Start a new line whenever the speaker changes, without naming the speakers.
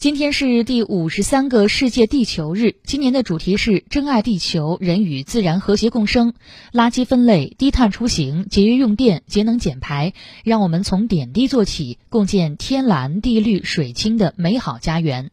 今天是第五十三个世界地球日今年的主题是珍爱地球人与自然和谐共生垃圾分类低碳出行节约用电节能减排让我们从点滴做起共建天蓝地绿水清的美好家园。